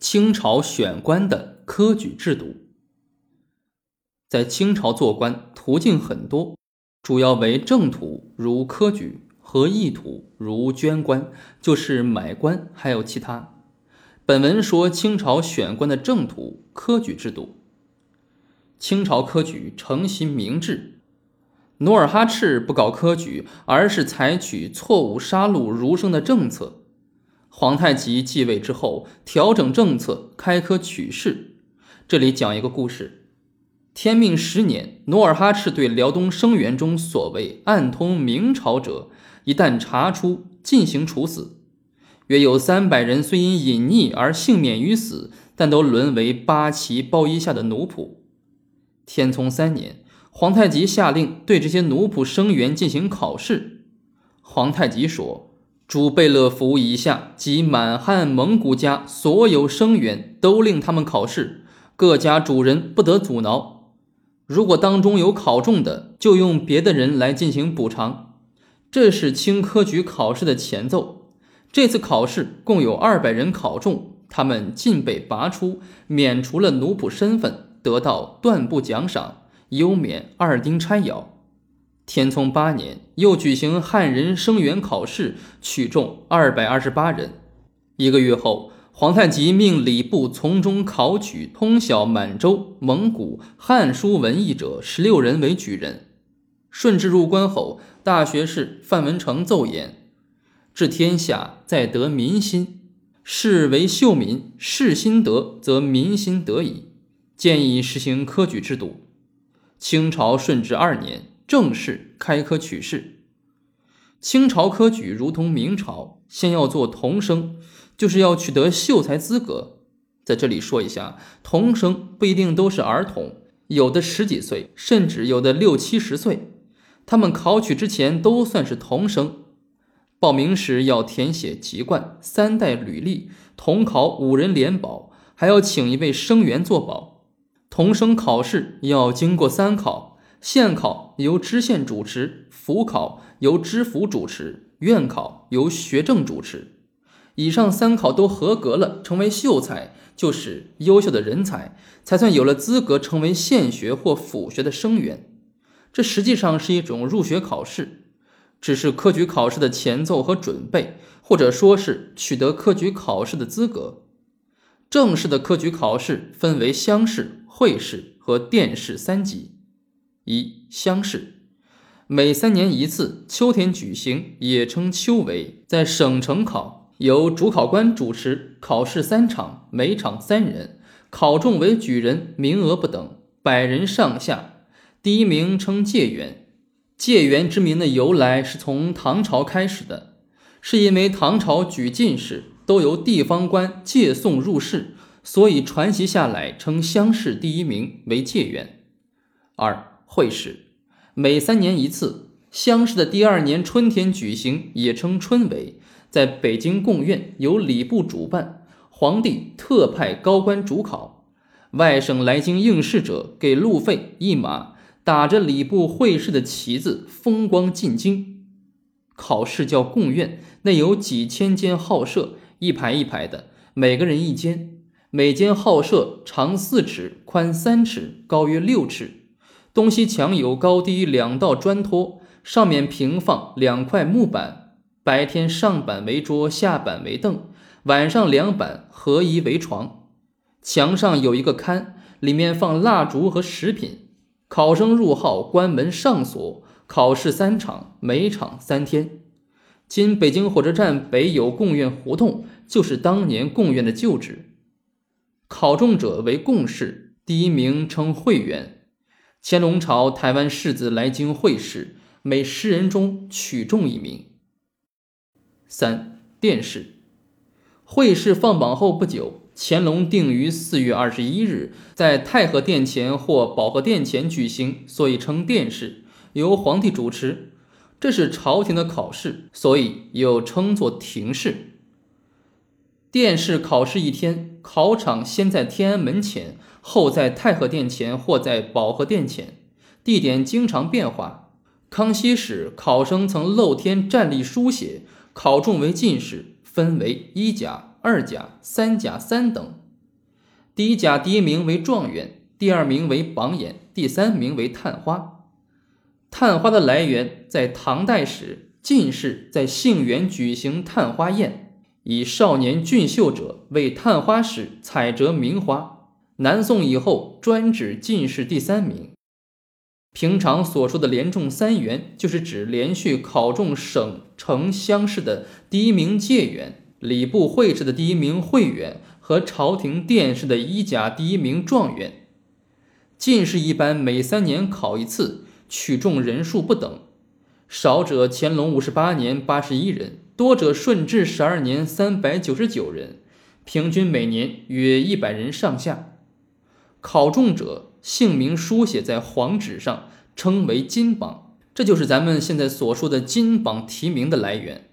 清朝选官的科举制度。在清朝做官途径很多，主要为正途，如科举；和异途，如捐官，就是买官，还有其他。本文说清朝选官的正途科举制度。清朝科举承袭明制，努尔哈赤不搞科举，而是采取错误杀戮儒生的政策。皇太极继位之后，调整政策，开科取士。这里讲一个故事：天命十年，努尔哈赤对辽东生员中所谓暗通明朝者，一旦查出，进行处死。约有三百人，虽因隐匿而幸免于死，但都沦为八旗包衣下的奴仆。天聪三年，皇太极下令对这些奴仆生员进行考试。皇太极说：“诸贝勒府以下及满汉蒙古家所有生员，都令他们考试，各家主人不得阻挠。如果当中有考中的，就用别的人来进行补偿。”这是清科举考试的前奏。这次考试共有二百人考中，他们尽被拔出，免除了奴仆身份，得到断部奖赏，优免二丁差徭。天聪八年，又举行汉人生员考试，取中二百二十八人。一个月后，皇太极命礼部从中考取通晓满洲、蒙古汉书文艺者十六人为举人。顺治入关后，大学士范文成奏言。治天下在得民心，士为秀民，士心得，则民心得矣。建议实行科举制度。清朝顺治二年，正式开科取士。清朝科举如同明朝，先要做童生，就是要取得秀才资格。在这里说一下，童生不一定都是儿童，有的十几岁，甚至有的六七十岁，他们考取之前都算是童生。报名时要填写籍贯、三代履历，统考五人联保，还要请一位生员作保。童生考试要经过三考：县考由知县主持，府考由知府主持，院考由学政主持。以上三考都合格了，成为秀才，就是优秀的人才，才算有了资格成为县学或府学的生员。这实际上是一种入学考试。只是科举考试的前奏和准备，或者说是取得科举考试的资格。正式的科举考试分为乡试、会试和殿试三级。一、乡试，每三年一次，秋天举行，也称秋闱，在省城考，由主考官主持，考试三场，每场三人，考中为举人，名额不等，百人上下，第一名称解元。解元之名的由来是从唐朝开始的，是因为唐朝举进士都由地方官借送入仕，所以传习下来称乡试第一名为解元。二会试，每三年一次，乡试的第二年春天举行，也称春闱，在北京贡院由礼部主办，皇帝特派高官主考，外省来京应试者给路费一马。打着礼部会试的旗子，风光进京。考试叫贡院，内有几千间号舍，一排一排的，每个人一间。每间号舍长四尺，宽三尺，高约六尺。东西墙有高低两道砖托，上面平放两块木板。白天上板为桌，下板为凳，晚上两板合一为床。墙上有一个龛，里面放蜡烛和食品。考生入号，关门上锁。考试三场，每场三天。今北京火车站北有贡院胡同，就是当年贡院的旧址。考中者为贡士，第一名称会员。乾隆朝台湾士子来京会试，每十人中取中一名。三殿试，会试放榜后不久。乾隆定于四月二十一日，在太和殿前或保和殿前举行，所以称殿试，由皇帝主持。这是朝廷的考试，所以又称作廷试。殿试考试一天，考场先在天安门前，后在太和殿前或在保和殿前，地点经常变化。康熙时，考生曾露天站立书写，考中为进士，分为一甲。二甲、三甲、三等，第一甲第一名为状元，第二名为榜眼，第三名为探花。探花的来源在唐代时，进士在杏园举行探花宴，以少年俊秀者为探花使采折名花。南宋以后，专指进士第三名。平常所说的连中三元，就是指连续考中省城乡试的第一名解元，礼部会试的第一名会员和朝廷殿试的一甲第一名状元。进士一般每三年考一次，取中人数不等，少者乾隆五十八年八十一人，多者顺治十二年三百九十九人，平均每年约一百人上下。考中者。姓名书写在黄纸上，称为金榜，这就是咱们现在所说的金榜题名的来源。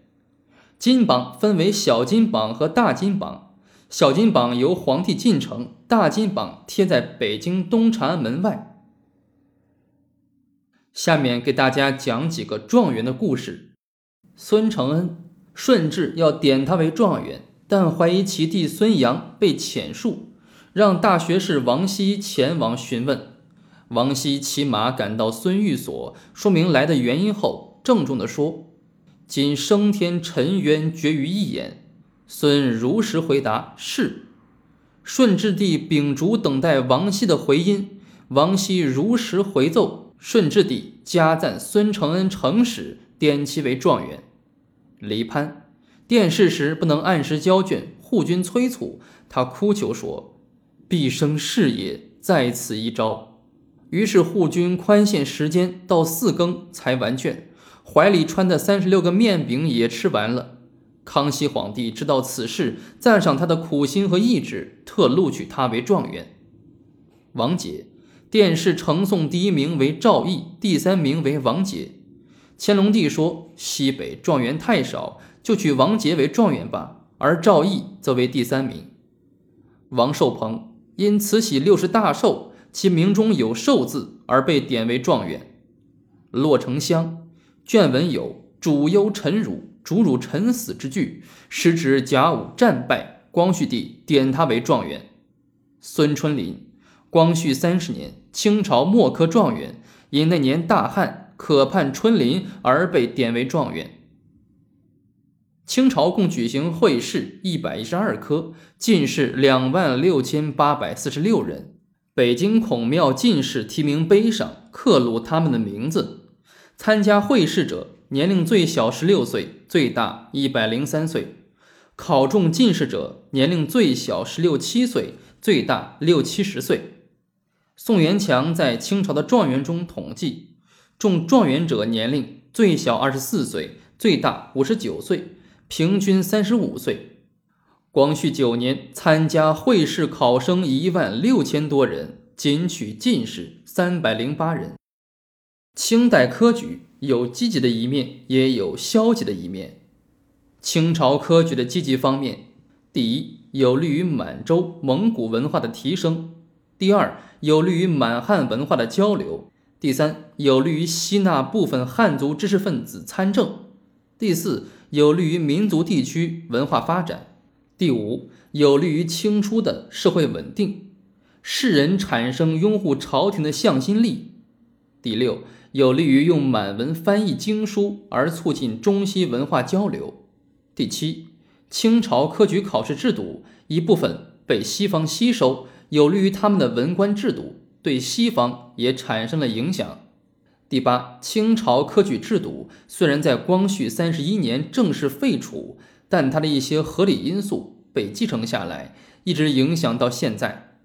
金榜分为小金榜和大金榜，小金榜由皇帝进呈，大金榜贴在北京东长安门外。下面给大家讲几个状元的故事。孙承恩，顺治要点他为状元，但怀疑其弟孙杨被遣戍。让大学士王熙前往询问，王熙骑马赶到孙寓所，说明来的原因后，郑重地说：“今升天沉冤决于一眼。”孙如实回答：“是。”顺治帝秉烛等待王熙的回音，王熙如实回奏，顺治帝加赞孙承恩诚实，点其为状元。李攀殿试时不能按时交卷，护军催促他，哭求说。毕生事业在此一朝，于是护军宽限时间到四更才完卷，怀里揣的三十六个面饼也吃完了。康熙皇帝知道此事，赞赏他的苦心和意志，特录取他为状元。王杰，殿试呈送第一名为赵毅，第三名为王杰。乾隆帝说：“西北状元太少，就取王杰为状元吧，而赵毅则为第三名。”王寿鹏。因慈禧六十大寿，其名中有“寿”字，而被点为状元。骆丞相卷文有“主忧臣辱，主辱臣死”之句，时指甲午战败，光绪帝点他为状元。孙春林，光绪三十年，清朝末科状元，因那年大旱，渴盼春林而被点为状元。清朝共举行会试一百一十二科，进士两万六千八百四十六人。北京孔庙进士提名碑上刻录他们的名字。参加会试者年龄最小十六岁，最大一百零三岁。考中进士者年龄最小十六七岁，最大六七十岁。宋元强在清朝的状元中统计，中状元者年龄最小二十四岁，最大五十九岁。平均三十五岁。光绪九年，参加会试考生一万六千多人，仅取进士三百零八人。清代科举有积极的一面，也有消极的一面。清朝科举的积极方面，第一，有利于满洲、蒙古文化的提升；第二，有利于满汉文化的交流；第三，有利于吸纳部分汉族知识分子参政；第四。有利于民族地区文化发展。第五，有利于清初的社会稳定，世人产生拥护朝廷的向心力。第六，有利于用满文翻译经书而促进中西文化交流。第七，清朝科举考试制度一部分被西方吸收，有利于他们的文官制度，对西方也产生了影响。第八，清朝科举制度虽然在光绪三十一年正式废除，但它的一些合理因素被继承下来，一直影响到现在。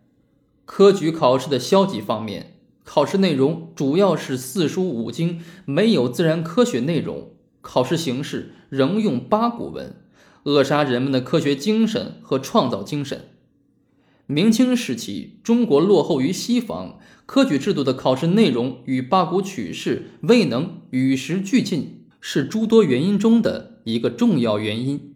科举考试的消极方面，考试内容主要是四书五经，没有自然科学内容；考试形式仍用八股文，扼杀人们的科学精神和创造精神。明清时期，中国落后于西方，科举制度的考试内容与八股取士未能与时俱进，是诸多原因中的一个重要原因。